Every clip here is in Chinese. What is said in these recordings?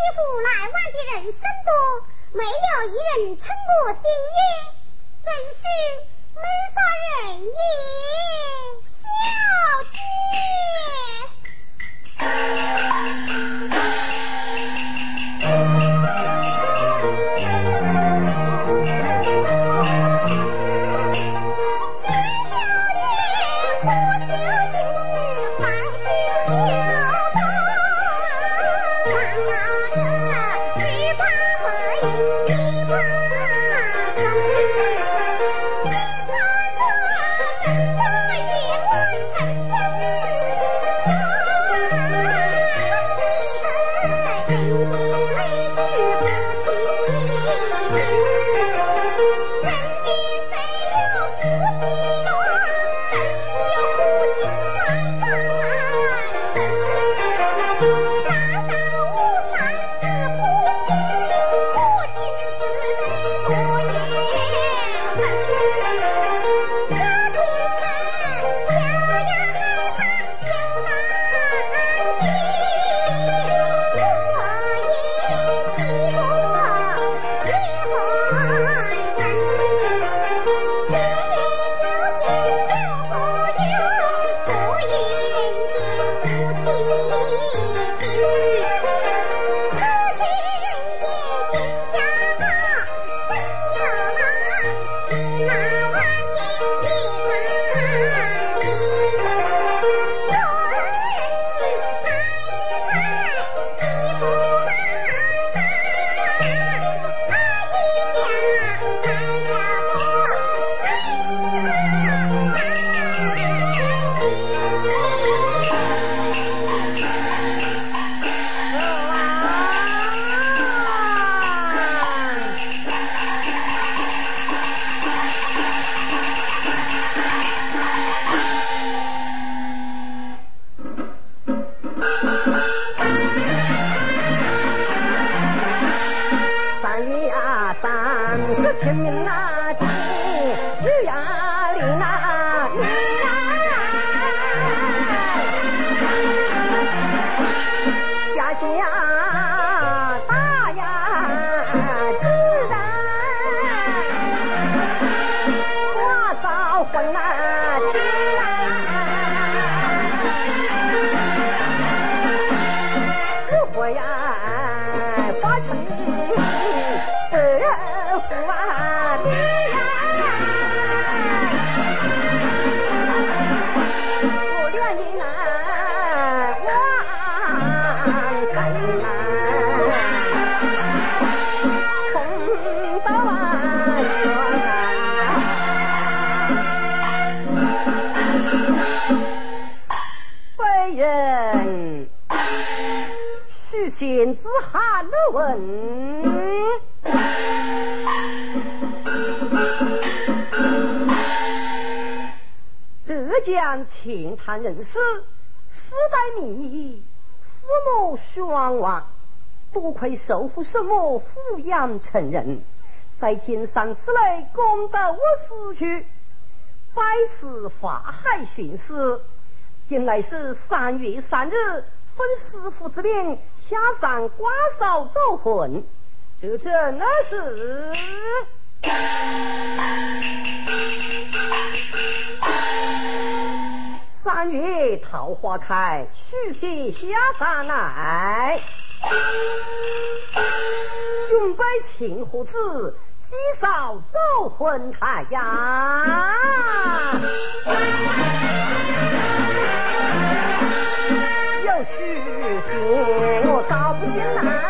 西湖来往的人甚多，没有一人称我心悦，真是没法人也笑去。问，浙江钱塘人士，世代名医，父母双亡，多亏受父生母抚养成人，在金山之内功德无死去，百世法海巡视。今来是三月三日，师傅之命下山刮扫走魂，这真那是。三月桃花开，许仙下山来，准备请何子，祭扫走魂台呀。你，我高兴啊。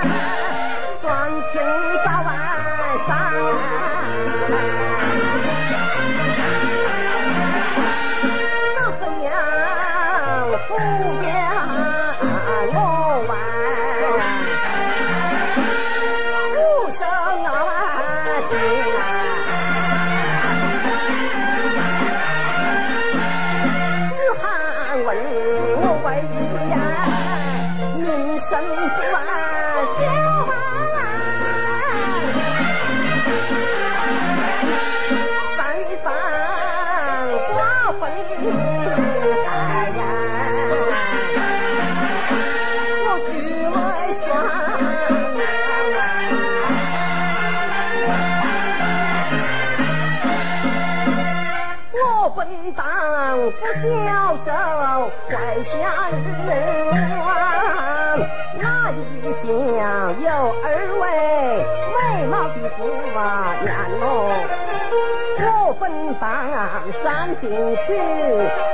身弯，不带烟。我出，我不当不叫走怪相。马娘哦，我本当上进去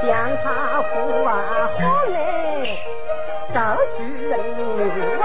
将他扶啊好嘞，都是人问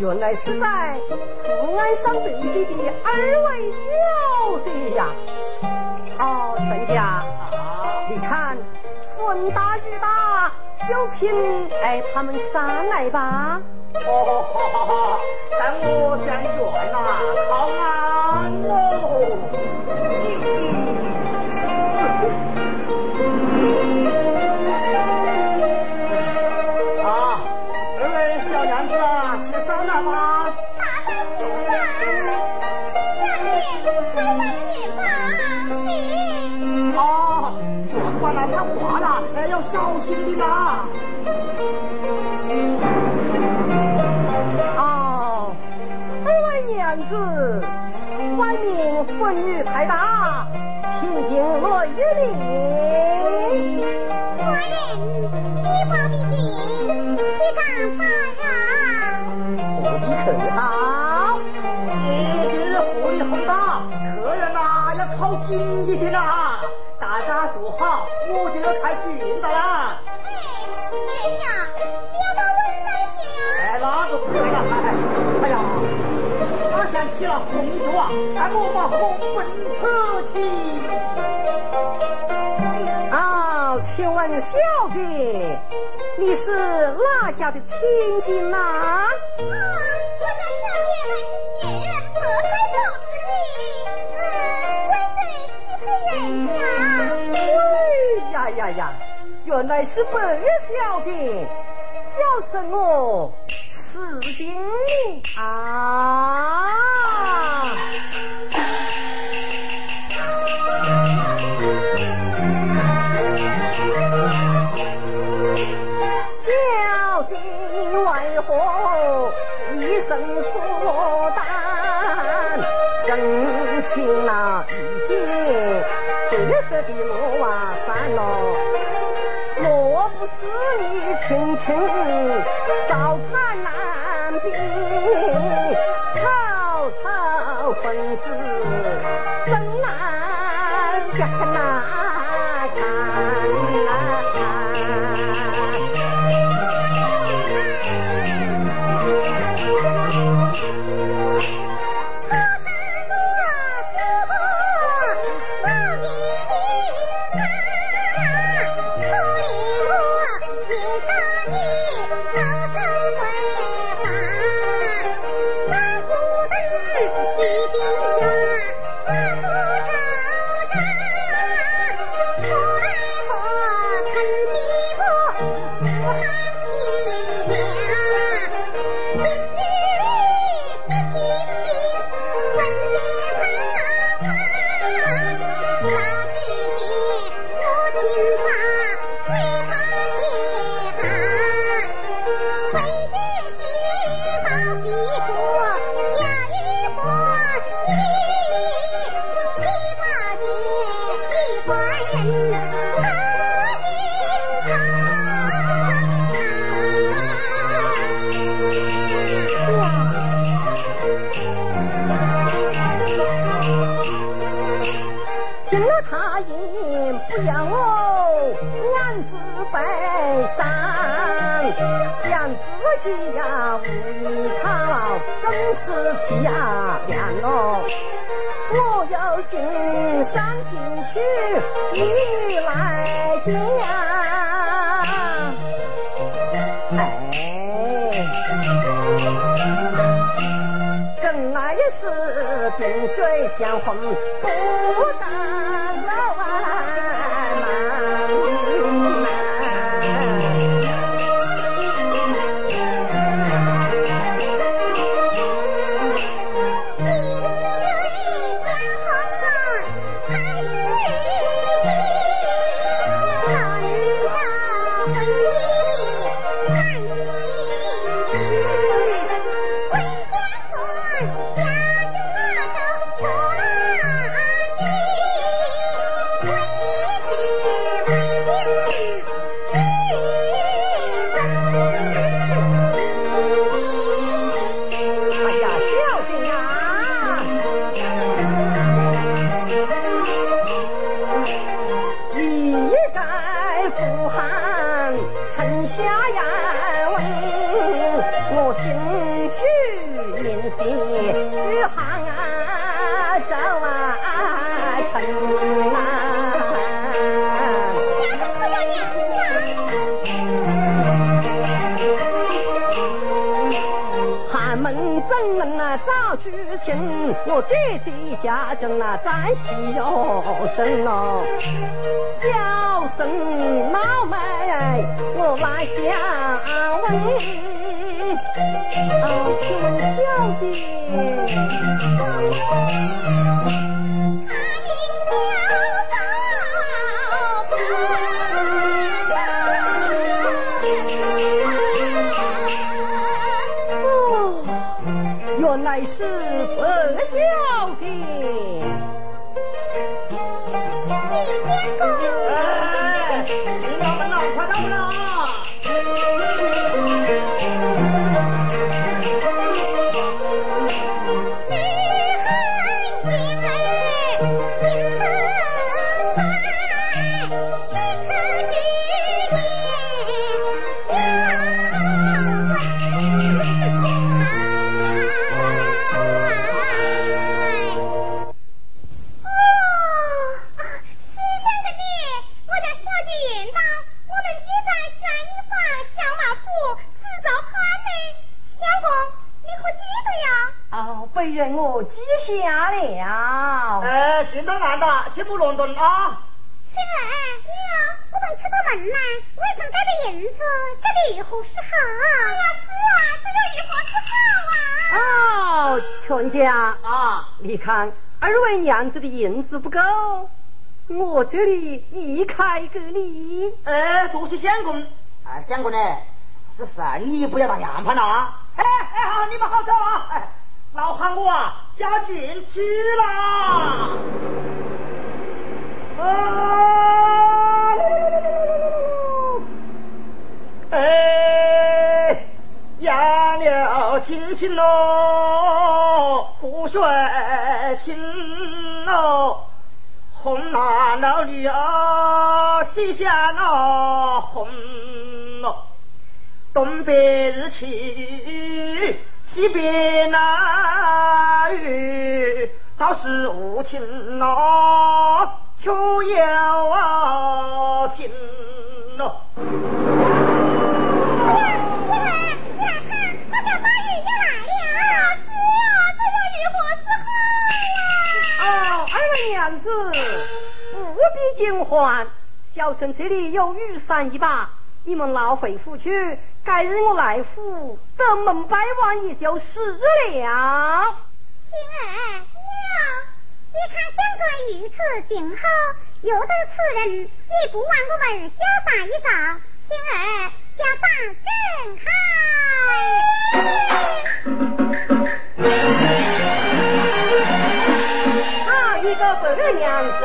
原来是在福安上登记的二位小姐呀。哦，陈家，你看风大雨大，就请哎他们上来吧。哦，好好好，等我讲完了，好啊。Thank you. 小公主咱，莫把红粉吹。啊，请问小姐，你是哪家的千金呐？啊，我小姐来，人家。呀呀呀，原来是白小姐，笑死我！四金！啊既呀无依靠更是奇啊相问，请问小姐。下了。哎，进到案的，请不乱动啊！青儿，娘，我们出到门银子，这里何是好？哎呀，是啊，这又如何是好啊？哦，全家啊，你看，二位娘子的银子不够，我这里一开给你。哎，多谢相公。哎，相公呢？是生意不要打样盘了啊！哎哎，好，你们好走啊！哎。老喊我啊，家俊去了。啊！哎，养了亲亲喽，苦水亲喽，红男了女儿西下了红喽，东北日去。西边那雨倒是无情咯，秋要停咯。哎呀，青儿，你来看，那小大雨又来了。是啊，这又如何是好呀？哦，二位娘子，不必惊慌，小生这里有雨伞一把。你们老回府去，改日我来府登门拜望也就是了。星儿娘，你看相公如此定好，有得此人，也不枉我们潇洒一遭。星儿家大正好。啊，一个白娘子。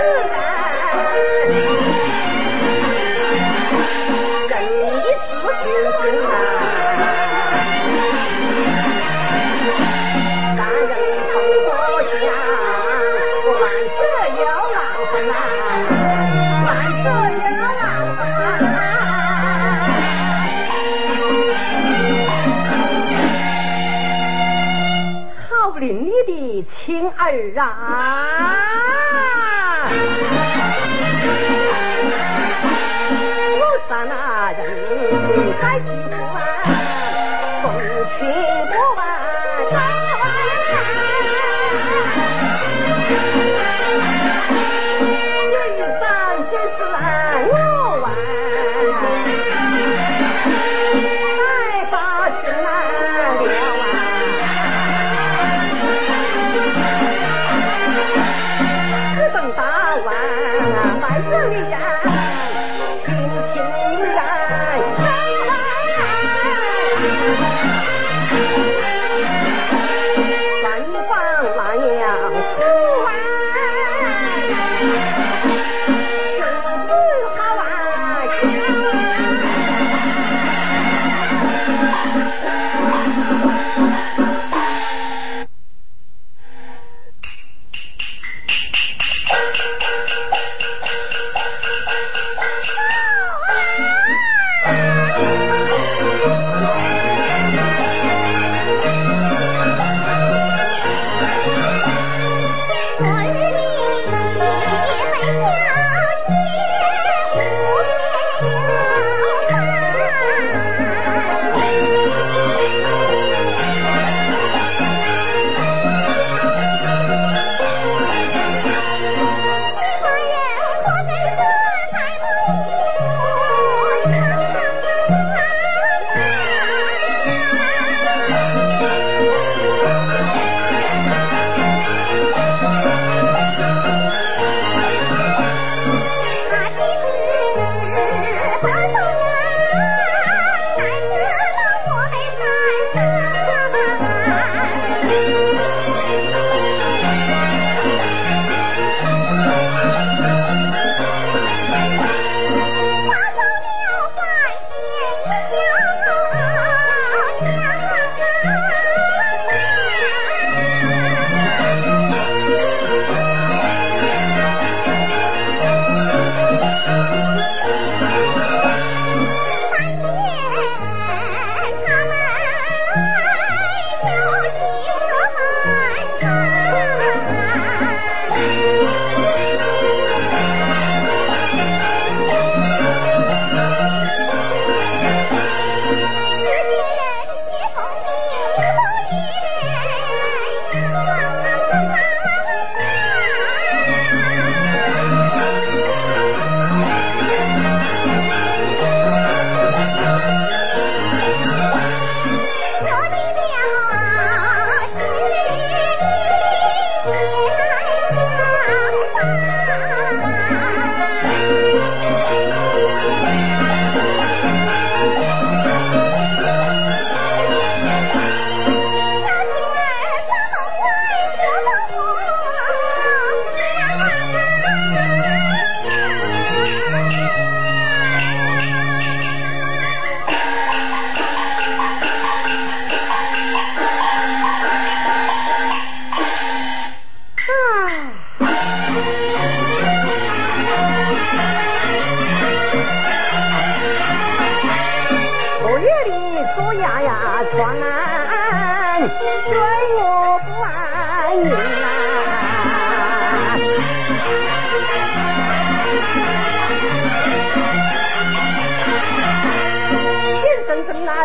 亲儿啊，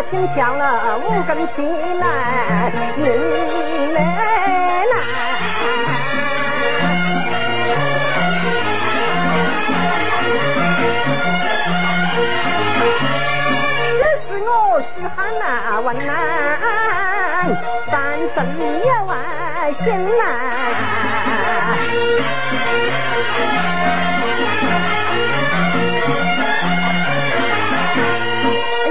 那天降了五更起来，人来来。是汉那万难，三分也万心难。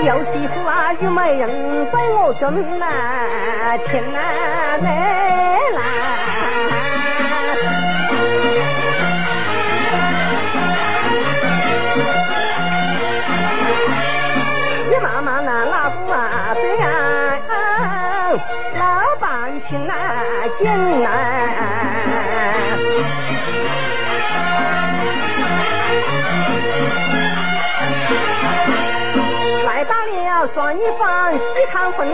有媳妇啊，有媒人在我中呐，天南来你。妈妈那老夫啊，对啊，老板请啊，见啊。来了双一房喜康婚，迎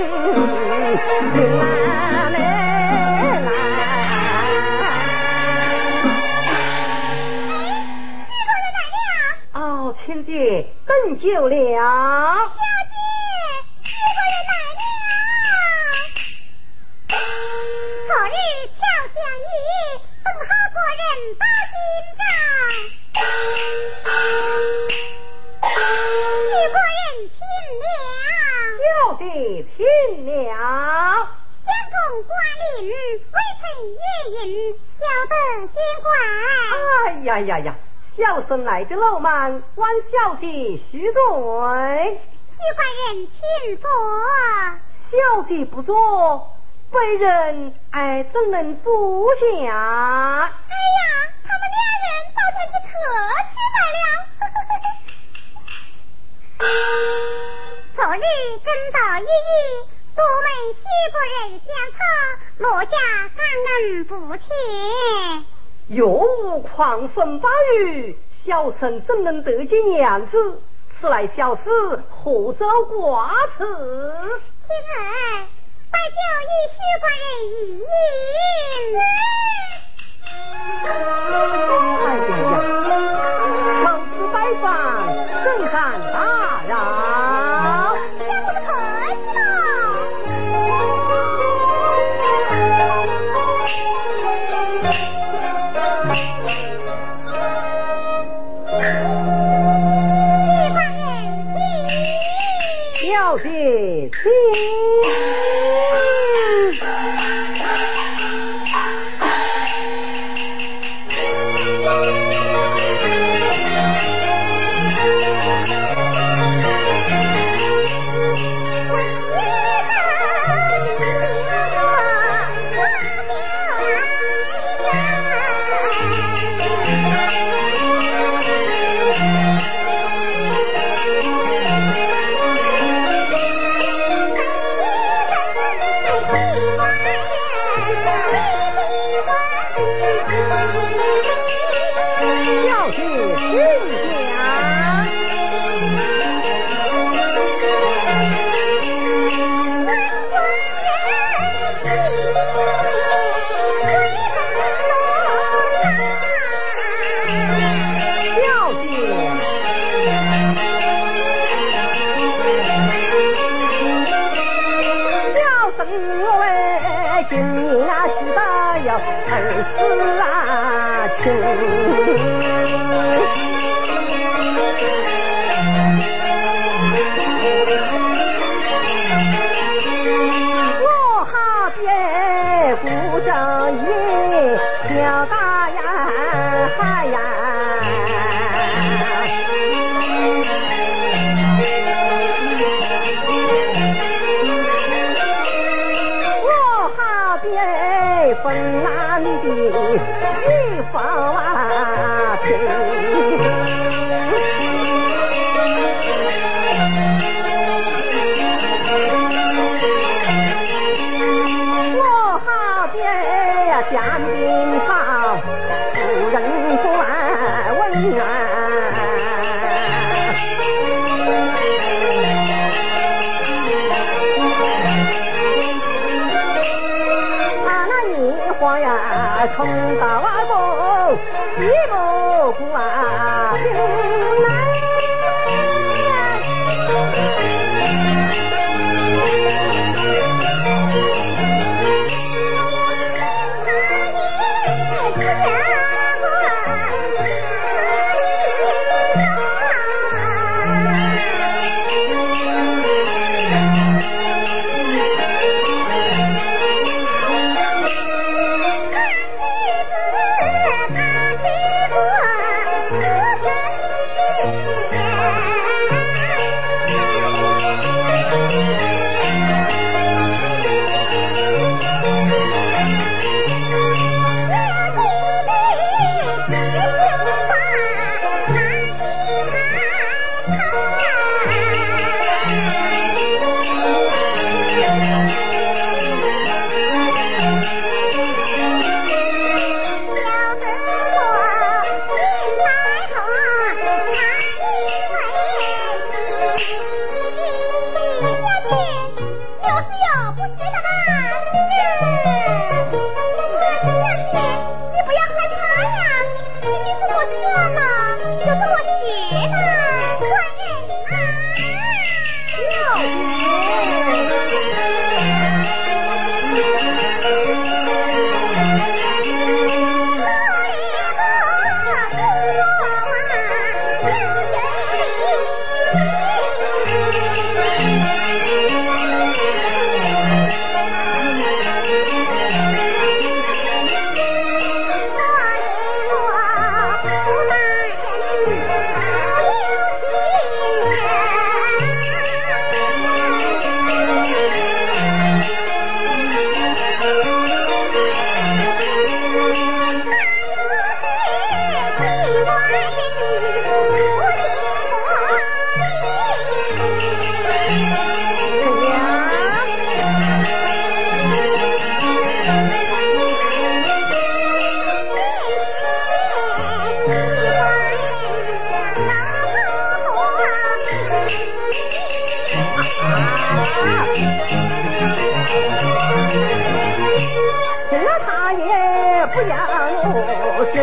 啊来来。哦，亲姐，等久了。昨日巧相遇，等候国人把亲了，相公挂令，微臣夜饮，晓得见怪。哎呀呀呀，小生来的老慢，望小姐恕罪。许官人请坐。小姐不坐。被人哎，怎能坐下？哎呀，他们两人倒天去客气来了。昨日真道一语，多门许国人相差，落下感恩不浅。若无狂风暴雨，小生怎能得见娘子？此来小事，何遭挂齿？妻儿。拜就与许官人一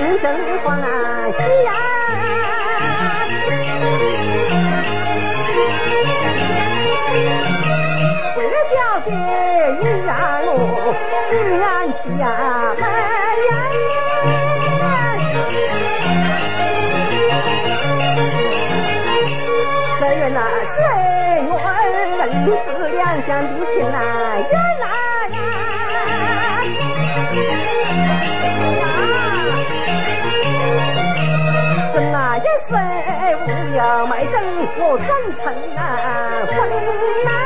人生花谢，为了小姐你呀我，自然呀。这人呐，谁愿人死两相离？情呐，呐呀。那，一岁无娘埋正，我真成啊，啊。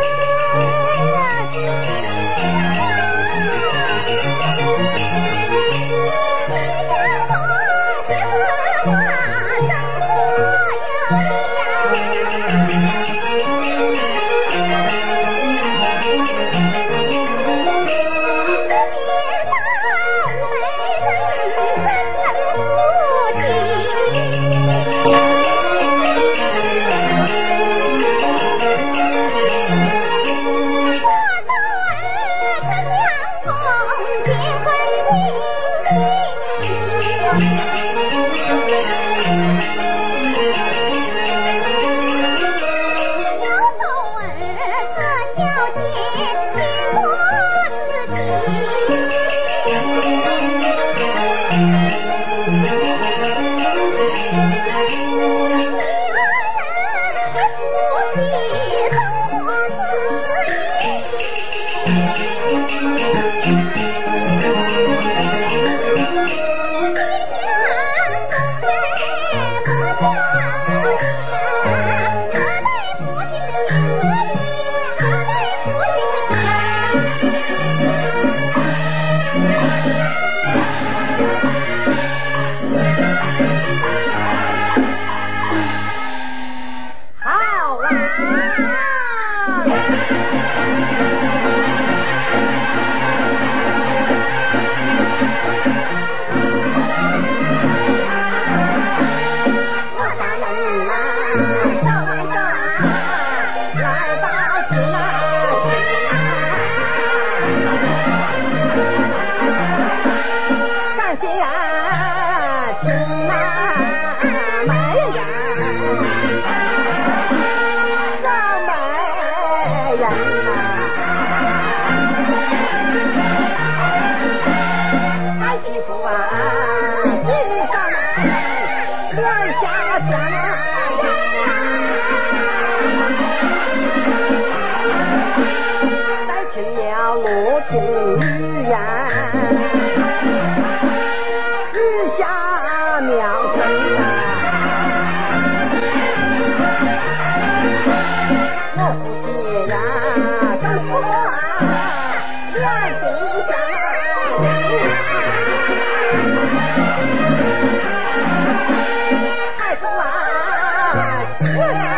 我